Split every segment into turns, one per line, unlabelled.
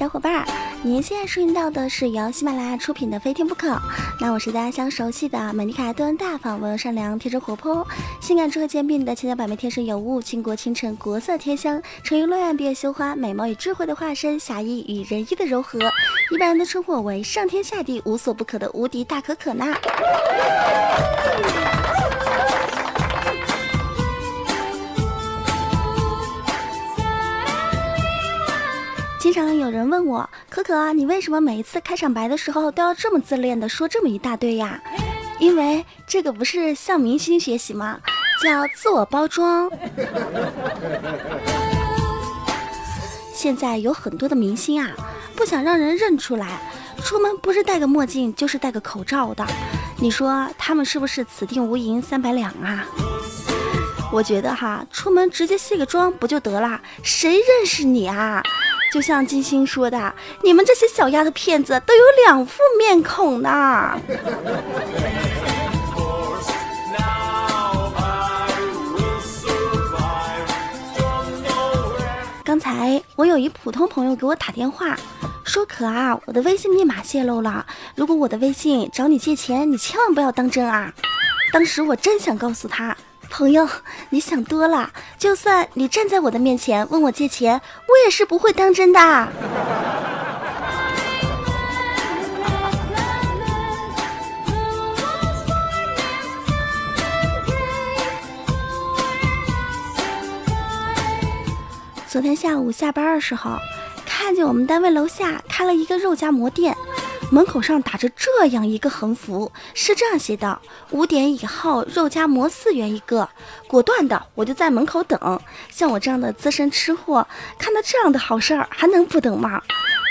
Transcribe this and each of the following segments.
小伙伴，您现在收听到的是由喜马拉雅出品的《非听不可》。那我是大家相熟悉的美丽可爱、端大方、温柔善良、天真活泼、性感智慧兼并的千娇百媚、天生尤物、倾国倾城、国色天香、沉鱼落雁、闭月羞花、美貌与智慧的化身、侠义与仁义的柔和。一般人都称呼我为上天下地无所不可的无敌大可可呐。经常有人问我，可可，你为什么每一次开场白的时候都要这么自恋的说这么一大堆呀？因为这个不是向明星学习吗？叫自我包装。现在有很多的明星啊，不想让人认出来，出门不是戴个墨镜就是戴个口罩的。你说他们是不是此地无银三百两啊？我觉得哈，出门直接卸个妆不就得了？谁认识你啊？就像金星说的，你们这些小丫头片子都有两副面孔呢。刚才我有一普通朋友给我打电话，说可啊，我的微信密码泄露了，如果我的微信找你借钱，你千万不要当真啊。当时我真想告诉他。朋友，你想多了。就算你站在我的面前问我借钱，我也是不会当真的。昨天下午下班的时候，看见我们单位楼下开了一个肉夹馍店。门口上打着这样一个横幅，是这样写的：五点以后肉夹馍四元一个。果断的，我就在门口等。像我这样的资深吃货，看到这样的好事儿，还能不等吗？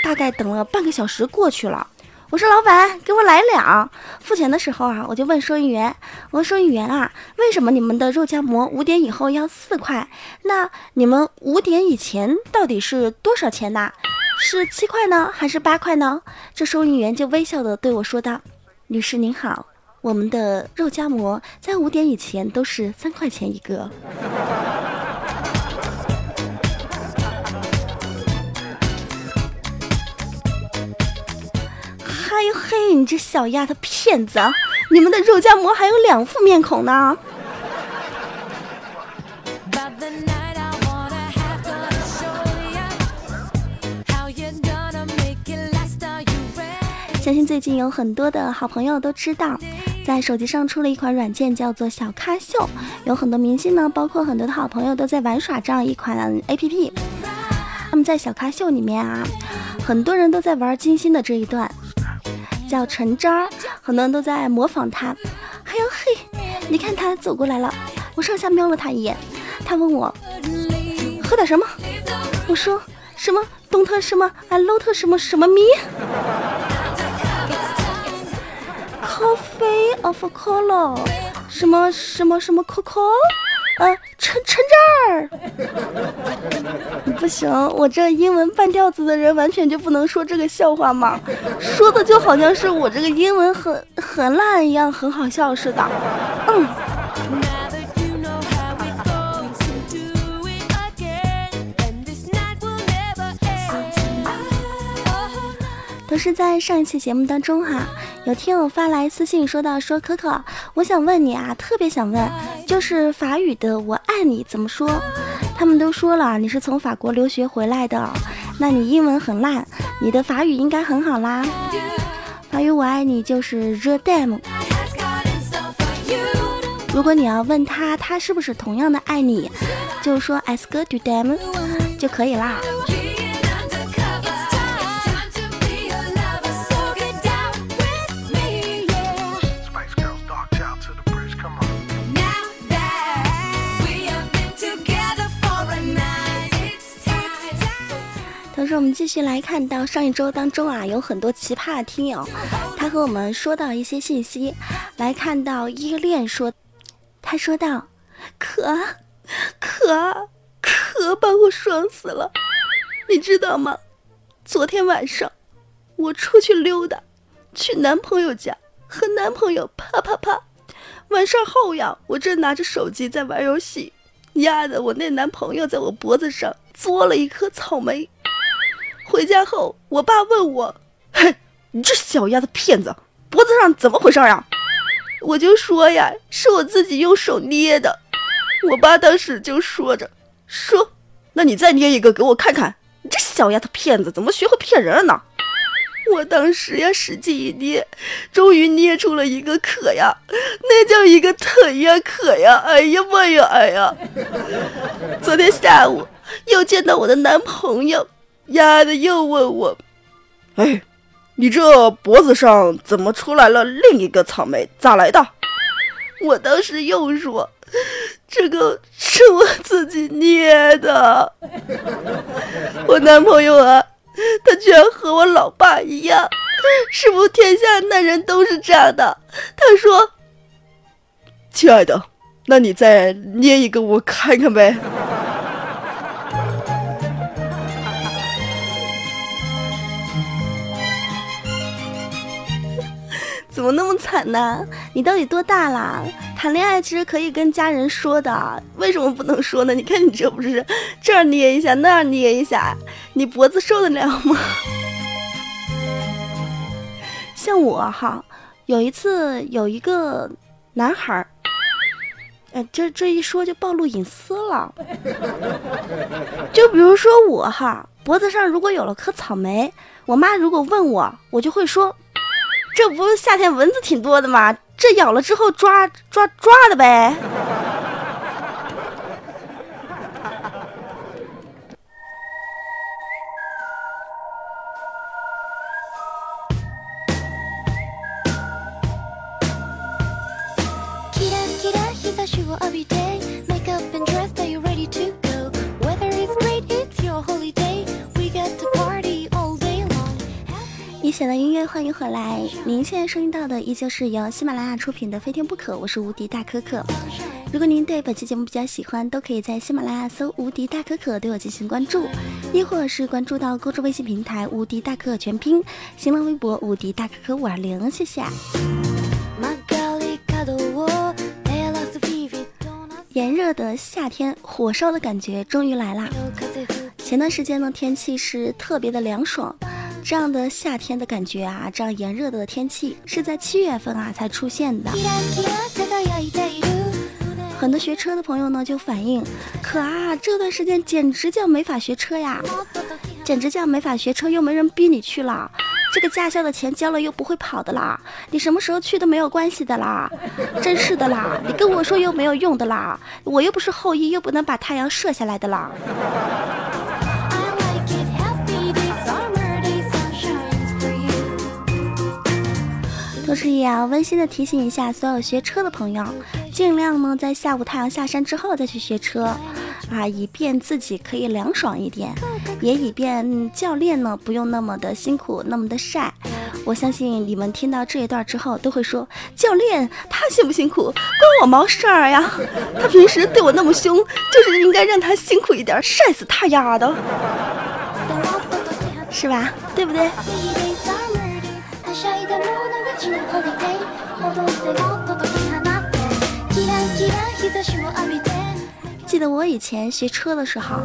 大概等了半个小时过去了。我说老板，给我来两。付钱的时候啊，我就问收银员：“我说收银员啊，为什么你们的肉夹馍五点以后要四块？那你们五点以前到底是多少钱呢？”是七块呢，还是八块呢？这收银员就微笑的对我说道：“女士您好，我们的肉夹馍在五点以前都是三块钱一个。”嗨呦嘿，你这小丫头片子，你们的肉夹馍还有两副面孔呢！相信最近有很多的好朋友都知道，在手机上出了一款软件，叫做小咖秀。有很多明星呢，包括很多的好朋友都在玩耍这样一款 APP。那么在小咖秀里面啊，很多人都在玩金星的这一段，叫陈渣儿，很多人都在模仿他。哎呦嘿，你看他走过来了，我上下瞄了他一眼，他问我喝点什么，我说什么东特什么啊，low 特什么什么咪。Coffee of color，什么什么什么 Coco，呃，陈陈这儿，不行，我这英文半吊子的人完全就不能说这个笑话嘛？说的就好像是我这个英文很很烂一样，很好笑似的。嗯。可是在上一期节目当中哈。有听友发来私信说到说可可，我想问你啊，特别想问，就是法语的“我爱你”怎么说？他们都说了你是从法国留学回来的，那你英文很烂，你的法语应该很好啦。法语“我爱你”就是 the dam。如果你要问他，他是不是同样的爱你，就说 as good to them 就可以啦。我们继续来看到上一周当中啊，有很多奇葩的听友，他和我们说到一些信息。来看到依恋说，他说道：“可可可把我爽死了，你知道吗？昨天晚上我出去溜达，去男朋友家和男朋友啪啪啪，完事后呀，我正拿着手机在玩游戏，丫的，我那男朋友在我脖子上嘬了一颗草莓。”回家后，我爸问我：“嘿，你这小丫头片子，脖子上怎么回事呀？”我就说呀，是我自己用手捏的。我爸当时就说着：“说，那你再捏一个给我看看。你这小丫头片子，怎么学会骗人了呢？”我当时呀，使劲一捏，终于捏出了一个可呀，那叫一个疼呀，可呀！哎呀妈呀，哎呀！昨天下午又见到我的男朋友，丫的又问我：“哎，你这脖子上怎么出来了另一个草莓？咋来的？”我当时又说：“这个是我自己捏的。”我男朋友啊。他居然和我老爸一样，是不是天下男人都是这样的？他说：“亲爱的，那你再捏一个我看看呗。”怎么那么惨呢？你到底多大啦？谈恋爱其实可以跟家人说的，为什么不能说呢？你看你这不是 这儿捏一下，那儿捏一下，你脖子受得了吗？像我哈，有一次有一个男孩儿，哎，这这一说就暴露隐私了。就比如说我哈，脖子上如果有了颗草莓，我妈如果问我，我就会说。这不是夏天蚊子挺多的吗？这咬了之后抓抓抓的呗。欢迎回来！您现在收听到的依旧是由喜马拉雅出品的《非听不可》，我是无敌大可可。如果您对本期节目比较喜欢，都可以在喜马拉雅搜“无敌大可可”对我进行关注，亦或是关注到公众微信平台“无敌大可可全拼”，新浪微博“无敌大可可五二零”。谢谢。炎热的夏天，火烧的感觉终于来啦！前段时间呢，天气是特别的凉爽。这样的夏天的感觉啊，这样炎热的天气是在七月份啊才出现的。很多学车的朋友呢就反映，可啊，这段时间简直叫没法学车呀，简直叫没法学车，又没人逼你去了，这个驾校的钱交了又不会跑的啦，你什么时候去都没有关系的啦，真是的啦，你跟我说又没有用的啦，我又不是后羿，又不能把太阳射下来的啦。同时也要温馨的提醒一下所有学车的朋友，尽量呢在下午太阳下山之后再去学车，啊，以便自己可以凉爽一点，也以便教练呢不用那么的辛苦，那么的晒。我相信你们听到这一段之后都会说，教练他辛不辛苦关我毛事儿呀？他平时对我那么凶，就是应该让他辛苦一点，晒死他丫的，是吧？对不对？记得我以前学车的时候，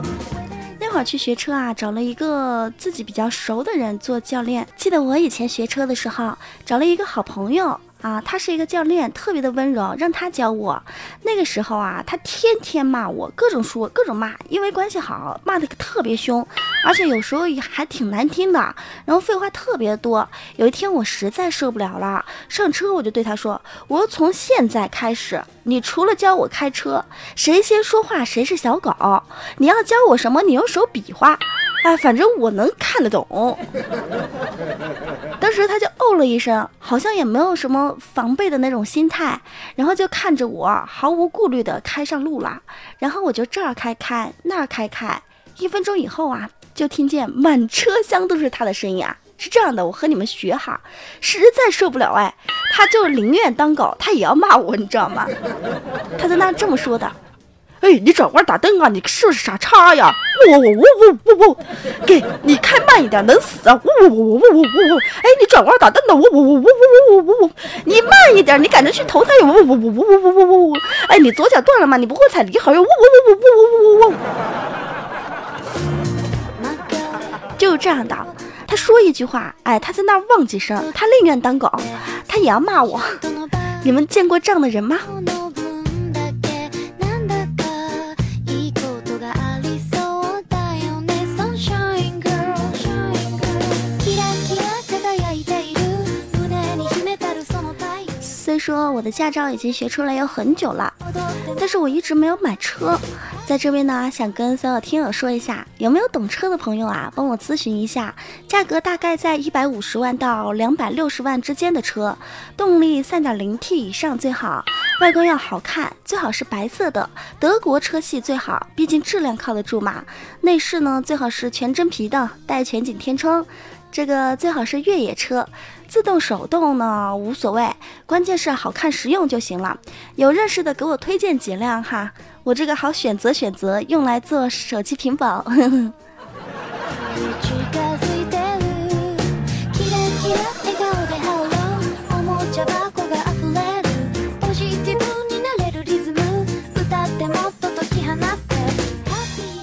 那会儿去学车啊，找了一个自己比较熟的人做教练。记得我以前学车的时候，找了一个好朋友。啊，他是一个教练，特别的温柔，让他教我。那个时候啊，他天天骂我，各种说，各种骂，因为关系好，骂的特别凶，而且有时候也还挺难听的，然后废话特别多。有一天我实在受不了了，上车我就对他说：“我从现在开始，你除了教我开车，谁先说话谁是小狗。你要教我什么，你用手比划。”哎，反正我能看得懂。当时他就哦了一声，好像也没有什么防备的那种心态，然后就看着我，毫无顾虑的开上路了。然后我就这儿开开，那儿开开，一分钟以后啊，就听见满车厢都是他的声音啊。是这样的，我和你们学哈，实在受不了哎，他就宁愿当狗，他也要骂我，你知道吗？他在那这么说的。哎，你转弯打灯啊！你是不是傻叉呀？呜呜呜呜呜呜！给你开慢一点，能死啊！呜呜呜呜呜呜呜！哎，你转弯打灯的，呜呜呜呜呜呜呜！你慢一点，你赶着去投胎哟！呜呜呜呜呜呜呜呜！哎，你左脚断了吗？你不会踩离合哟！呜呜呜呜呜呜呜呜！就是这样的。他说一句话，哎，他在那儿忘几声，他宁愿当狗，他也要骂我。你们见过这样的人吗？说我的驾照已经学出来有很久了，但是我一直没有买车。在这边呢，想跟所有听友说一下，有没有懂车的朋友啊，帮我咨询一下，价格大概在一百五十万到两百六十万之间的车，动力三点零 T 以上最好，外观要好看，最好是白色的，德国车系最好，毕竟质量靠得住嘛。内饰呢，最好是全真皮的，带全景天窗。这个最好是越野车，自动手动呢无所谓，关键是好看实用就行了。有认识的给我推荐几辆哈，我这个好选择选择，用来做手机屏保。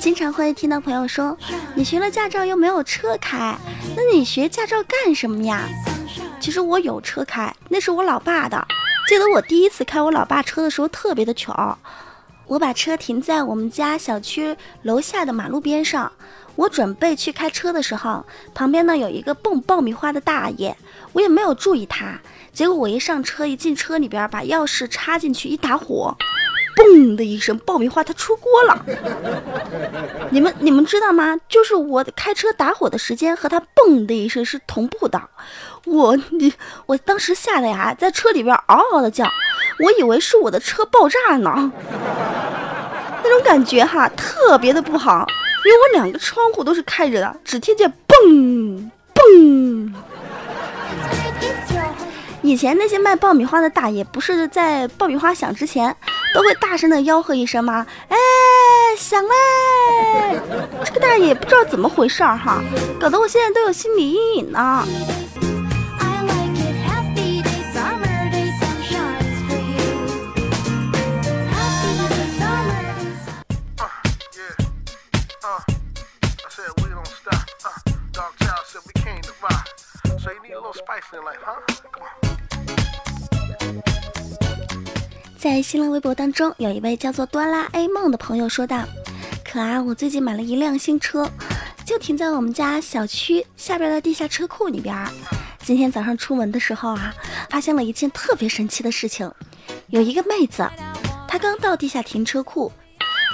经常会听到朋友说，你学了驾照又没有车开，那你学驾照干什么呀？其实我有车开，那是我老爸的。记得我第一次开我老爸车的时候特别的巧，我把车停在我们家小区楼下的马路边上，我准备去开车的时候，旁边呢有一个蹦爆米花的大爷，我也没有注意他，结果我一上车一进车里边，把钥匙插进去一打火。嘣的一声，爆米花它出锅了。你们你们知道吗？就是我开车打火的时间和它嘣的一声是同步的。我你我当时吓得呀，在车里边嗷嗷的叫，我以为是我的车爆炸呢。那种感觉哈，特别的不好，因为我两个窗户都是开着的，只听见嘣嘣。以前那些卖爆米花的大爷，不是在爆米花响之前。都会大声的吆喝一声吗？哎，响嘞！这个大爷不知道怎么回事儿哈，搞得我现在都有心理阴影呢。在新浪微博当中，有一位叫做哆啦 A 梦的朋友说道：“可啊，我最近买了一辆新车，就停在我们家小区下边的地下车库里边。今天早上出门的时候啊，发现了一件特别神奇的事情，有一个妹子，她刚到地下停车库。”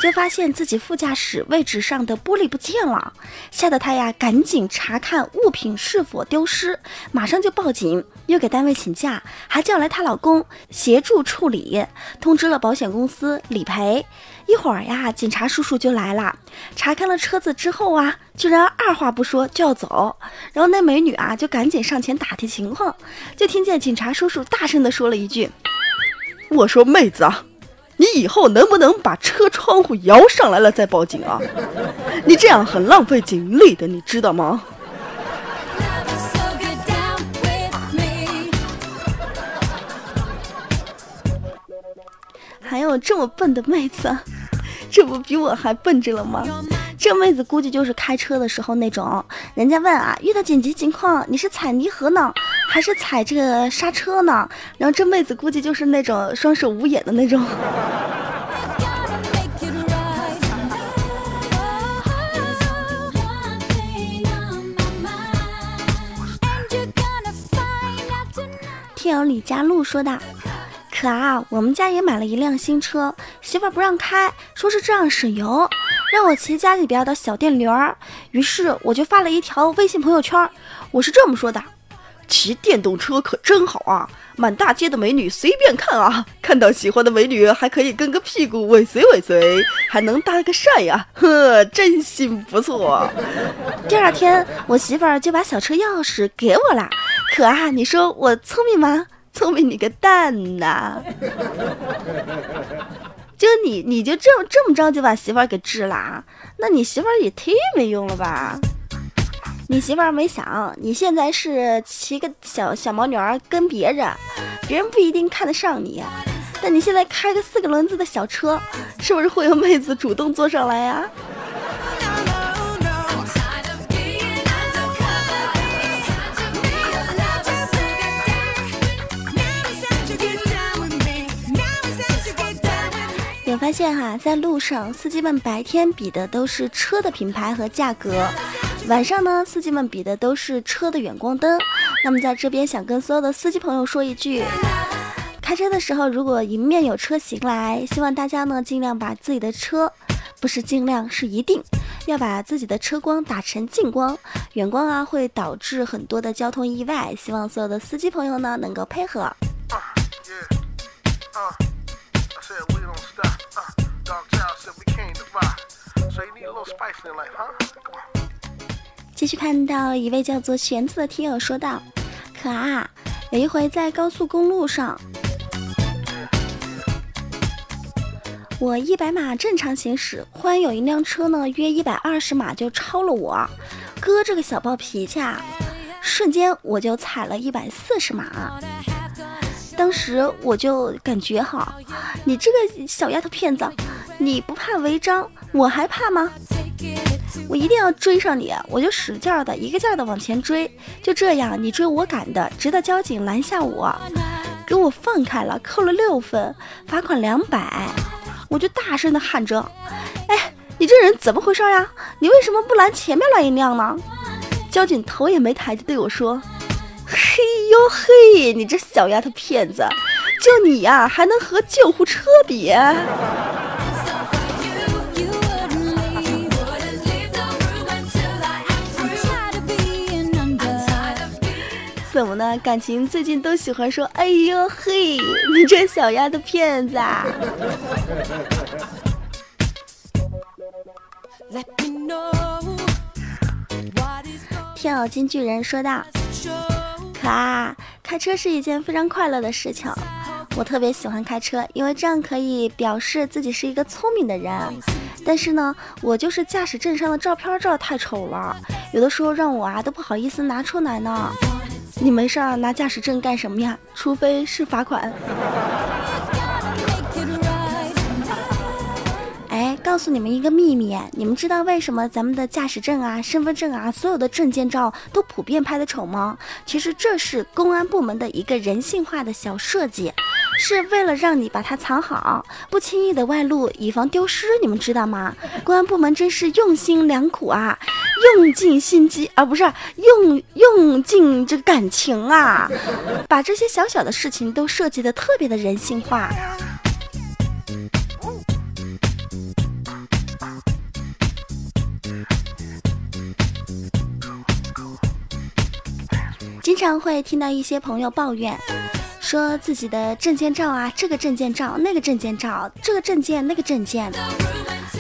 就发现自己副驾驶位置上的玻璃不见了，吓得他呀赶紧查看物品是否丢失，马上就报警，又给单位请假，还叫来她老公协助处理，通知了保险公司理赔。一会儿呀，警察叔叔就来了，查看了车子之后啊，居然二话不说就要走，然后那美女啊就赶紧上前打听情况，就听见警察叔叔大声的说了一句：“我说妹子啊。”你以后能不能把车窗户摇上来了再报警啊？你这样很浪费警力的，你知道吗？还有这么笨的妹子，这不比我还笨着了吗？这妹子估计就是开车的时候那种，人家问啊，遇到紧急情况你是踩离合呢，还是踩这个刹车呢？然后这妹子估计就是那种双手捂眼的那种。听友李佳璐说的，可啊，我们家也买了一辆新车，媳妇不让开，说是这样省油。让我骑家里边的小电驴儿，于是我就发了一条微信朋友圈，我是这么说的：骑电动车可真好啊，满大街的美女随便看啊，看到喜欢的美女还可以跟个屁股尾随尾随，还能搭个讪呀，呵，真心不错。第二天我媳妇儿就把小车钥匙给我了，可啊，你说我聪明吗？聪明你个蛋呐！就你，你就这么这么着就把媳妇儿给治了？那你媳妇儿也忒没用了吧？你媳妇儿没想，你现在是骑个小小毛驴儿跟别人，别人不一定看得上你。但你现在开个四个轮子的小车，是不是会有妹子主动坐上来呀？发现哈，在路上，司机们白天比的都是车的品牌和价格，晚上呢，司机们比的都是车的远光灯。那么在这边想跟所有的司机朋友说一句：开车的时候，如果迎面有车行来，希望大家呢尽量把自己的车，不是尽量是一定要把自己的车光打成近光，远光啊会导致很多的交通意外。希望所有的司机朋友呢能够配合。继续看到一位叫做玄子的听友说道：“可啊，有一回在高速公路上，我一百码正常行驶，忽然有一辆车呢，约一百二十码就超了我。哥这个小暴脾气啊，瞬间我就踩了一百四十码。当时我就感觉哈，你这个小丫头片子，你不怕违章，我还怕吗？”我一定要追上你，我就使劲儿的一个劲儿的往前追，就这样你追我赶的，直到交警拦下我，给我放开了，扣了六分，罚款两百，我就大声的喊着：“哎，你这人怎么回事呀？你为什么不拦前面那一辆呢？”交警头也没抬就对我说：“嘿呦嘿，你这小丫头片子，就你呀还能和救护车比？”怎么呢？感情最近都喜欢说：“哎呦嘿，你这小丫头片子！”啊！”跳金巨人说道：“可啊，开车是一件非常快乐的事情。我特别喜欢开车，因为这样可以表示自己是一个聪明的人。但是呢，我就是驾驶证上的照片照太丑了，有的时候让我啊都不好意思拿出来呢。”你没事儿拿驾驶证干什么呀？除非是罚款。哎，告诉你们一个秘密，你们知道为什么咱们的驾驶证啊、身份证啊、所有的证件照都普遍拍的丑吗？其实这是公安部门的一个人性化的小设计。是为了让你把它藏好，不轻易的外露，以防丢失。你们知道吗？公安部门真是用心良苦啊，用尽心机啊，不是用用尽这感情啊，把这些小小的事情都设计的特别的人性化。经常会听到一些朋友抱怨。说自己的证件照啊，这个证件照，那个证件照，这个证件，那个证件。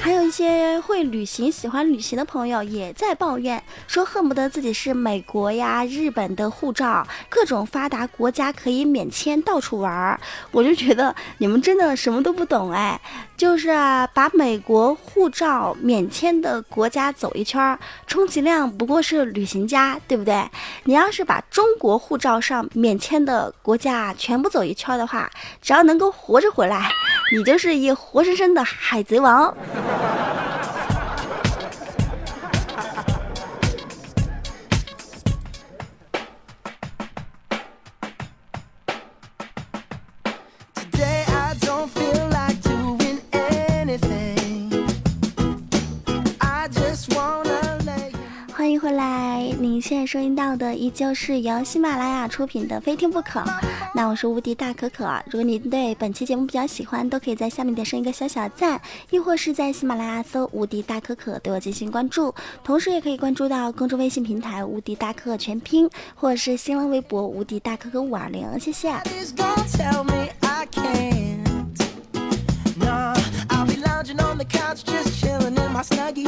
还有一些会旅行、喜欢旅行的朋友也在抱怨，说恨不得自己是美国呀、日本的护照，各种发达国家可以免签到处玩儿。我就觉得你们真的什么都不懂哎，就是啊把美国护照免签的国家走一圈，充其量不过是旅行家，对不对？你要是把中国护照上免签的国家全部走一圈的话，只要能够活着回来。你就是一活生生的海贼王。现在收听到的依旧是由喜马拉雅出品的《非听不可》。那我是无敌大可可。如果您对本期节目比较喜欢，都可以在下面点上一个小小赞，亦或是在喜马拉雅搜“无敌大可可”对我进行关注。同时，也可以关注到公众微信平台“无敌大可可全拼”，或者是新浪微博“无敌大可可五二零”。谢谢。Snuggy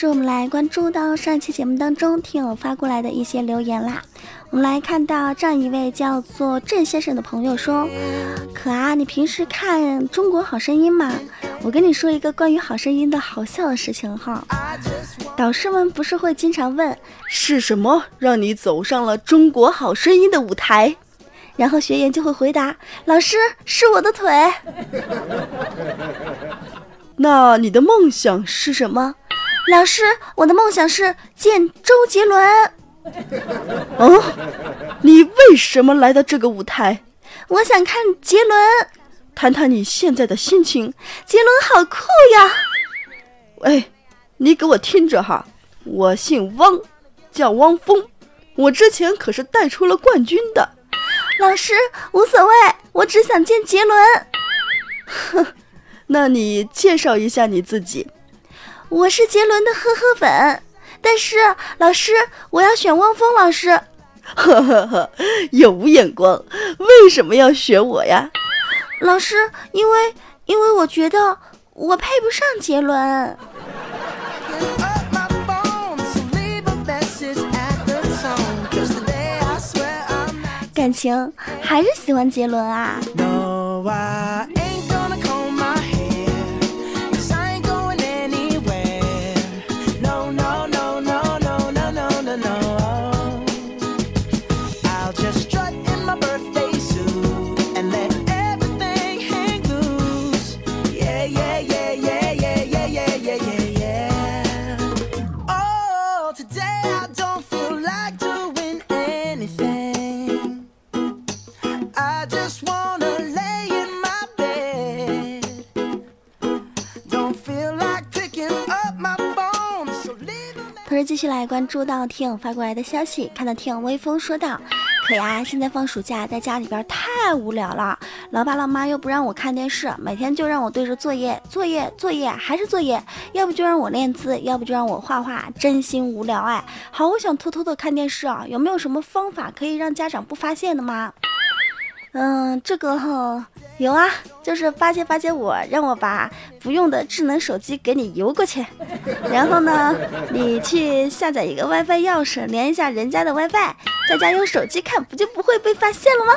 同时，我们来关注到上一期节目当中听友发过来的一些留言啦。我们来看到这样一位叫做郑先生的朋友说：“可啊，你平时看《中国好声音》吗？我跟你说一个关于《好声音》的好笑的事情哈。导师们不是会经常问是什么让你走上了《中国好声音》的舞台？”然后学员就会回答：“老师，是我的腿。”那你的梦想是什么？老师，我的梦想是见周杰伦。哦，你为什么来到这个舞台？我想看杰伦，
谈谈你现在的心情。
杰伦好酷呀！
哎，你给我听着哈，我姓汪，叫汪峰，我之前可是带出了冠军的。
老师无所谓，我只想见杰伦。
哼，那你介绍一下你自己。
我是杰伦的呵呵粉，但是老师，我要选汪峰老师。
呵呵呵，有眼光，为什么要选我呀？
老师，因为因为我觉得我配不上杰伦。感情还是喜欢杰伦啊。同时继续来关注到听友发过来的消息，看到听友微风说道：“可呀，现在放暑假，在家里边太无聊了，老爸老妈又不让我看电视，每天就让我对着作业，作业，作业，还是作业，要不就让我练字，要不就让我画画，真心无聊哎，好想偷偷的看电视啊，有没有什么方法可以让家长不发现的吗？”嗯，这个哈有啊，就是巴结巴结我，让我把不用的智能手机给你邮过去，然后呢，你去下载一个 WiFi 钥匙，连一下人家的 WiFi，在家用手机看，不就不会被发现了吗？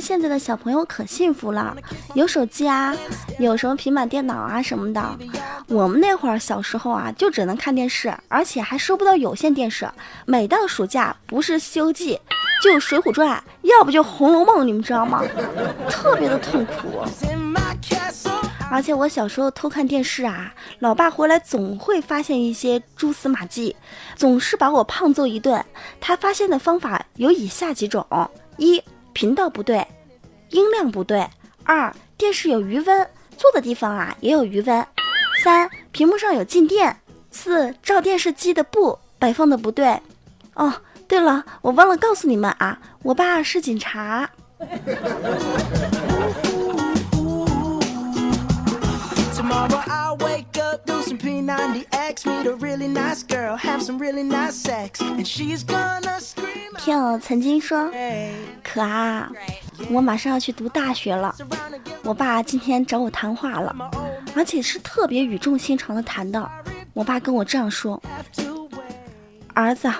现在的小朋友可幸福了，有手机啊，有什么平板电脑啊什么的。我们那会儿小时候啊，就只能看电视，而且还收不到有线电视。每到暑假，不是《西游记》，就《水浒传》，要不就《红楼梦》，你们知道吗？特别的痛苦。而且我小时候偷看电视啊，老爸回来总会发现一些蛛丝马迹，总是把我胖揍一顿。他发现的方法有以下几种：一。频道不对，音量不对。二，电视有余温，坐的地方啊也有余温。三，屏幕上有静电。四，照电视机的布摆放的不对。哦，对了，我忘了告诉你们啊，我爸是警察。友曾经说：“可啊，我马上要去读大学了。”我爸今天找我谈话了，而且是特别语重心长的谈的。我爸跟我这样说：“儿子，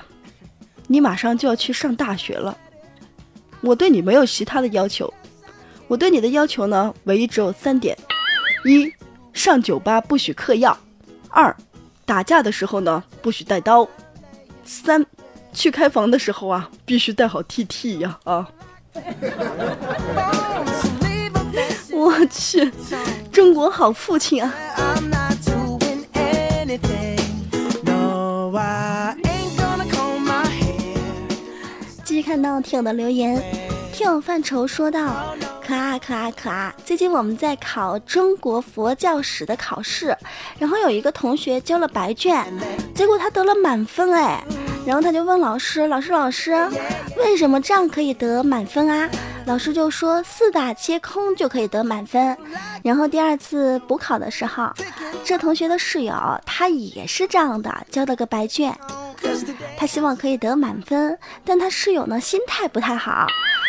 你马上就要去上大学了，我对你没有其他的要求，我对你的要求呢，唯一只有三点：一。”上酒吧不许嗑药，二，打架的时候呢不许带刀，三，去开房的时候啊必须带好 T T 呀啊！我去，中国好父亲啊！继续看到听友的留言，听友范畴说道。可啊可啊可啊！最近我们在考中国佛教史的考试，然后有一个同学交了白卷，结果他得了满分哎，然后他就问老师：“老师老师，为什么这样可以得满分啊？”老师就说：“四大皆空就可以得满分。”然后第二次补考的时候，这同学的室友他也是这样的，交了个白卷，他希望可以得满分，但他室友呢心态不太好。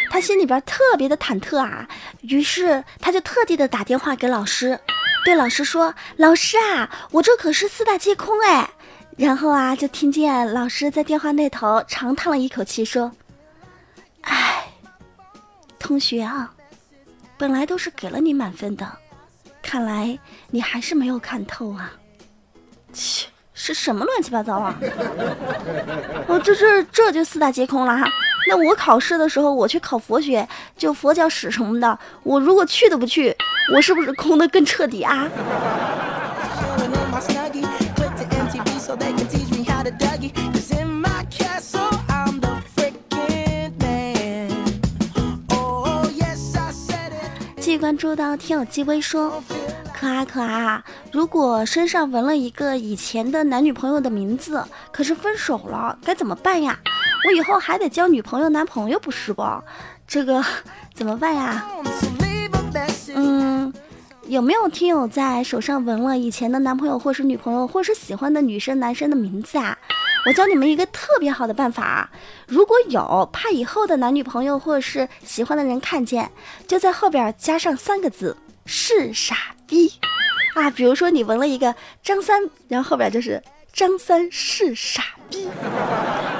他心里边特别的忐忑啊，于是他就特地的打电话给老师，对老师说：“老师啊，我这可是四大皆空哎。”然后啊，就听见老师在电话那头长叹了一口气，说：“哎，同学啊，本来都是给了你满分的，看来你还是没有看透啊。”切，是什么乱七八糟啊？我 这这这就四大皆空了哈。那我考试的时候，我去考佛学，就佛教史什么的，我如果去都不去，我是不是空的更彻底啊？继续关注到听友鸡微说，可啊可啊，如果身上纹了一个以前的男女朋友的名字，可是分手了，该怎么办呀？我以后还得交女朋友男朋友不是不？这个怎么办呀？有没有听友在手上纹了以前的男朋友或是女朋友或是喜欢的女生男生的名字啊？我教你们一个特别好的办法，如果有怕以后的男女朋友或是喜欢的人看见，就在后边加上三个字是傻逼啊。比如说你纹了一个张三，然后后边就是张三是傻逼。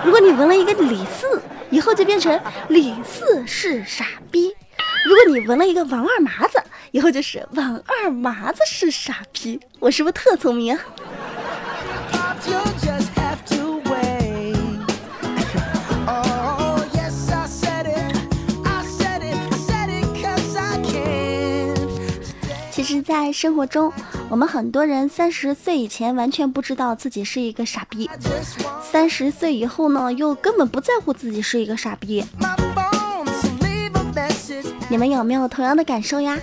如果你纹了一个李四，以后就变成李四是傻逼。如果你纹了一个王二麻子，以后就是王二麻子是傻逼。我是不是特聪明？其实，在生活中，我们很多人三十岁以前完全不知道自己是一个傻逼，三十岁以后呢，又根本不在乎自己是一个傻逼。你们有没有同样的感受呀？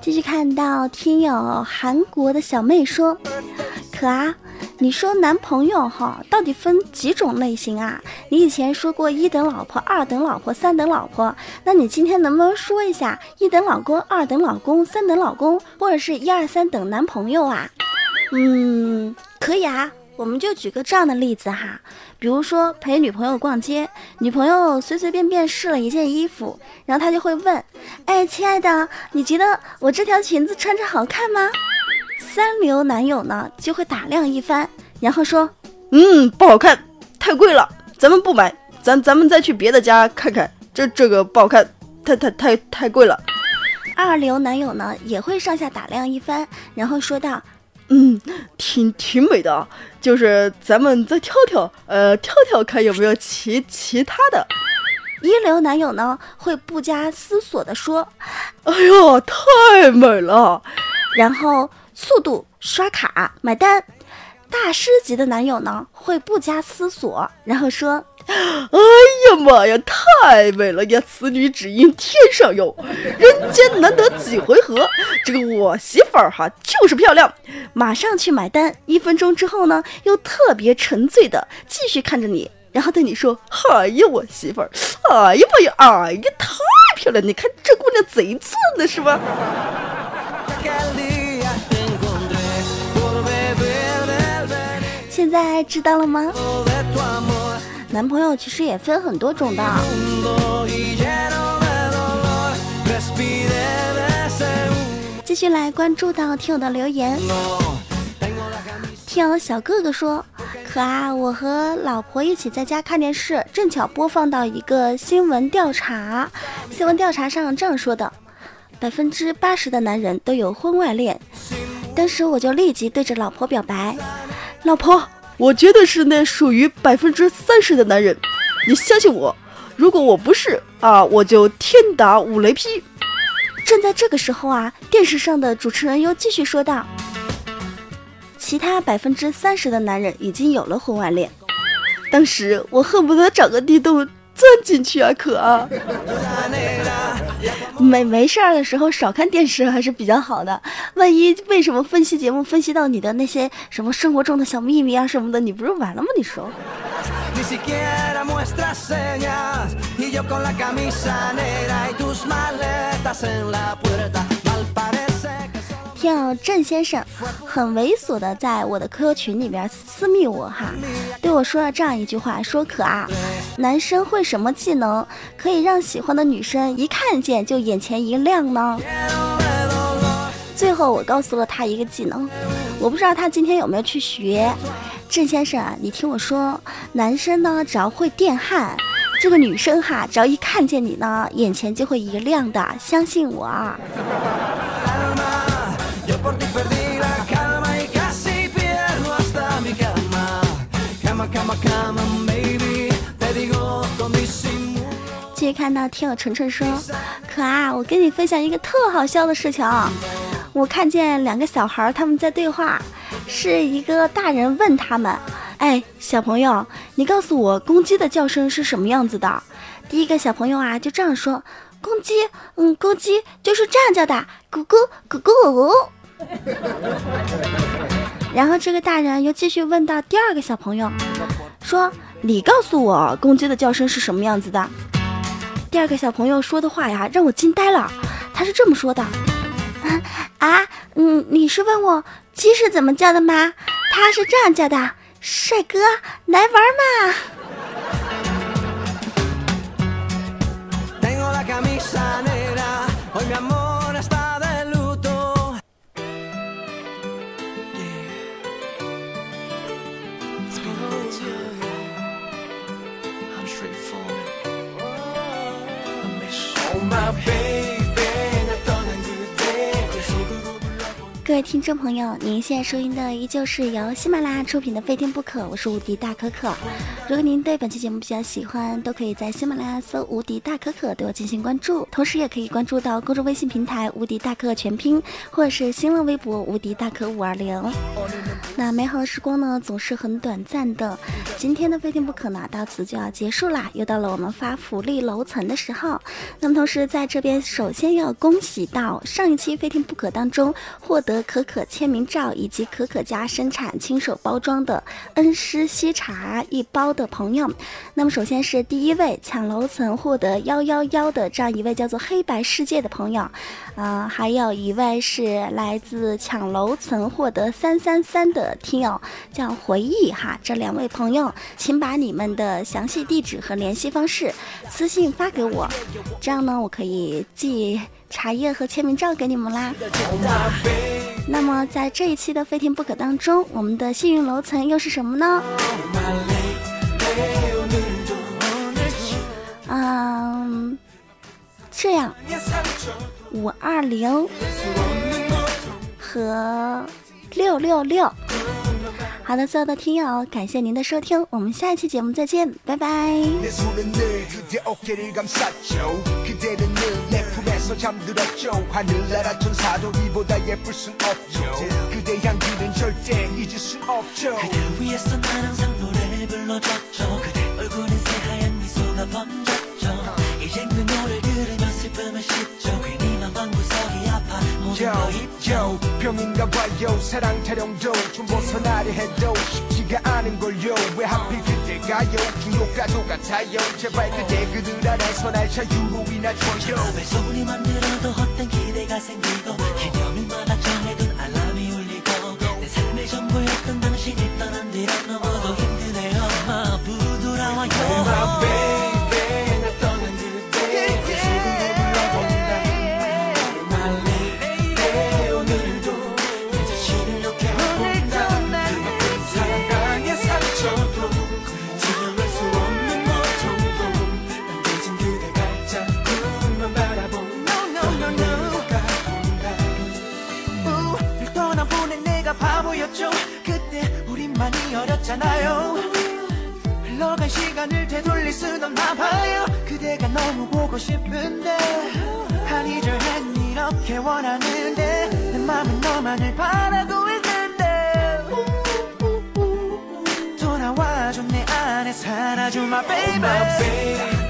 继续看到听友韩国的小妹说：“可啊，你说男朋友哈，到底分几种类型啊？你以前说过一等老婆、二等老婆、三等老婆，那你今天能不能说一下一等老公、二等老公、三等老公，或者是一二三等男朋友啊？嗯，可以啊，我们就举个这样的例子哈，比如说陪女朋友逛街，女朋友随随便便试了一件衣服，然后她就会问：哎，亲爱的，你觉得我这条裙子穿着好看吗？三流男友呢就会打量一番，然后说：“
嗯，不好看，太贵了，咱们不买，咱咱们再去别的家看看。这这个不好看，太太太太贵了。”
二流男友呢也会上下打量一番，然后说道：“
嗯，挺挺美的，就是咱们再挑挑，呃，挑挑看有没有其其他的。”
一流男友呢会不加思索的说：“
哎呀，太美了。”
然后。速度刷卡买单，大师级的男友呢会不加思索，然后说：“
哎呀妈呀，太美了呀！此女只应天上有，人间难得几回合。这个我媳妇儿哈就是漂亮。”
马上去买单。一分钟之后呢，又特别沉醉的继续看着你，然后对你说：“
哎呀，我媳妇儿，哎呀妈呀，哎呀，太漂亮！你看这姑娘贼俊的是吧？”
现在知道了吗？男朋友其实也分很多种的。继续来关注到听友的留言。听友小哥哥说：“可啊，我和老婆一起在家看电视，正巧播放到一个新闻调查。新闻调查上这样说的：百分之八十的男人都有婚外恋。当时我就立即对着老婆表白。”
老婆，我绝对是那属于百分之三十的男人，你相信我。如果我不是啊，我就天打五雷劈。
正在这个时候啊，电视上的主持人又继续说道：“其他百分之三十的男人已经有了婚外恋。”
当时我恨不得找个地洞钻进去啊，可啊。
没没事儿的时候少看电视还是比较好的。万一为什么分析节目分析到你的那些什么生活中的小秘密啊什么的，你不是完了吗？你说。叫郑先生很猥琐的在我的 QQ 群里边私密我哈，对我说了这样一句话，说可啊，男生会什么技能可以让喜欢的女生一看见就眼前一亮呢？最后我告诉了他一个技能，我不知道他今天有没有去学。郑先生啊，你听我说，男生呢只要会电焊，这个女生哈只要一看见你呢，眼前就会一亮的，相信我啊。继续看到听友晨晨说：“可啊，我跟你分享一个特好笑的事情。我看见两个小孩他们在对话，是一个大人问他们：‘哎，小朋友，你告诉我公鸡的叫声是什么样子的？’第一个小朋友啊就这样说：‘公鸡，嗯，公鸡就是这样叫的，咕咕咕咕。’ 然后这个大人又继续问到第二个小朋友，说：‘你告诉我公鸡的叫声是什么样子的？’第二个小朋友说的话呀，让我惊呆了。他是这么说的：‘ 啊，嗯，你是问我鸡是怎么叫的吗？他是这样叫的：帅哥，来玩嘛。’” baby. 各位听众朋友，您现在收听的依旧是由喜马拉雅出品的《非听不可》，我是无敌大可可。如果您对本期节目比较喜欢，都可以在喜马拉雅搜“无敌大可可”对我进行关注，同时也可以关注到公众微信平台“无敌大可全拼”或者是新浪微博“无敌大可五二零”。那美好的时光呢，总是很短暂的。今天的《非听不可》呢，到此就要结束啦，又到了我们发福利楼层的时候。那么同时在这边，首先要恭喜到上一期《非听不可》当中获得。可可签名照以及可可家生产亲手包装的恩施西茶一包的朋友，那么首先是第一位抢楼层获得幺幺幺的这样一位叫做黑白世界的朋友，啊，还有一位是来自抢楼层获得三三三的听友叫回忆哈，这两位朋友，请把你们的详细地址和联系方式私信发给我，这样呢，我可以寄。茶叶和签名照给你们啦。那么在这一期的非听不可当中，我们的幸运楼层又是什么呢？嗯，这样，五二零和六六六。好的，所有的听友，感谢您的收听，我们下一期节目再见，拜拜。 꿈에서 잠들었죠. 하늘나라 천사도 이보다 예쁠 순 없죠. 그대 향기는 절대 잊을 순 없죠. 그대 위해서 난 항상 노래를 불러줬죠. 그대 얼굴엔 새하얀 미소가 번졌죠. 이제 그 노래를 들으며 슬픔을 방구석이 거 잊죠 병인가 봐요. 사랑 타령도 좀 벗어나려 해도 쉽지가 않은걸요. 왜 하필 그대가요? 중독과 똑같아요. 제발 그대 그들 안에서 날 자유로이나 줘요. 소리만 들어도 헛된 기대가 생기고 기념일마다 정해둔 알람이 울리고 내 삶의 전부였던 당신이 떠난 뒤로 너무도 힘드네요. 마부 돌아와요 봐요. 그대가 너무 보고 싶은데. 한 이절엔 이렇게 원하는데. 내 맘은 너만을 바라고 있는데. 돌아와줘. 내 안에 사라져. My baby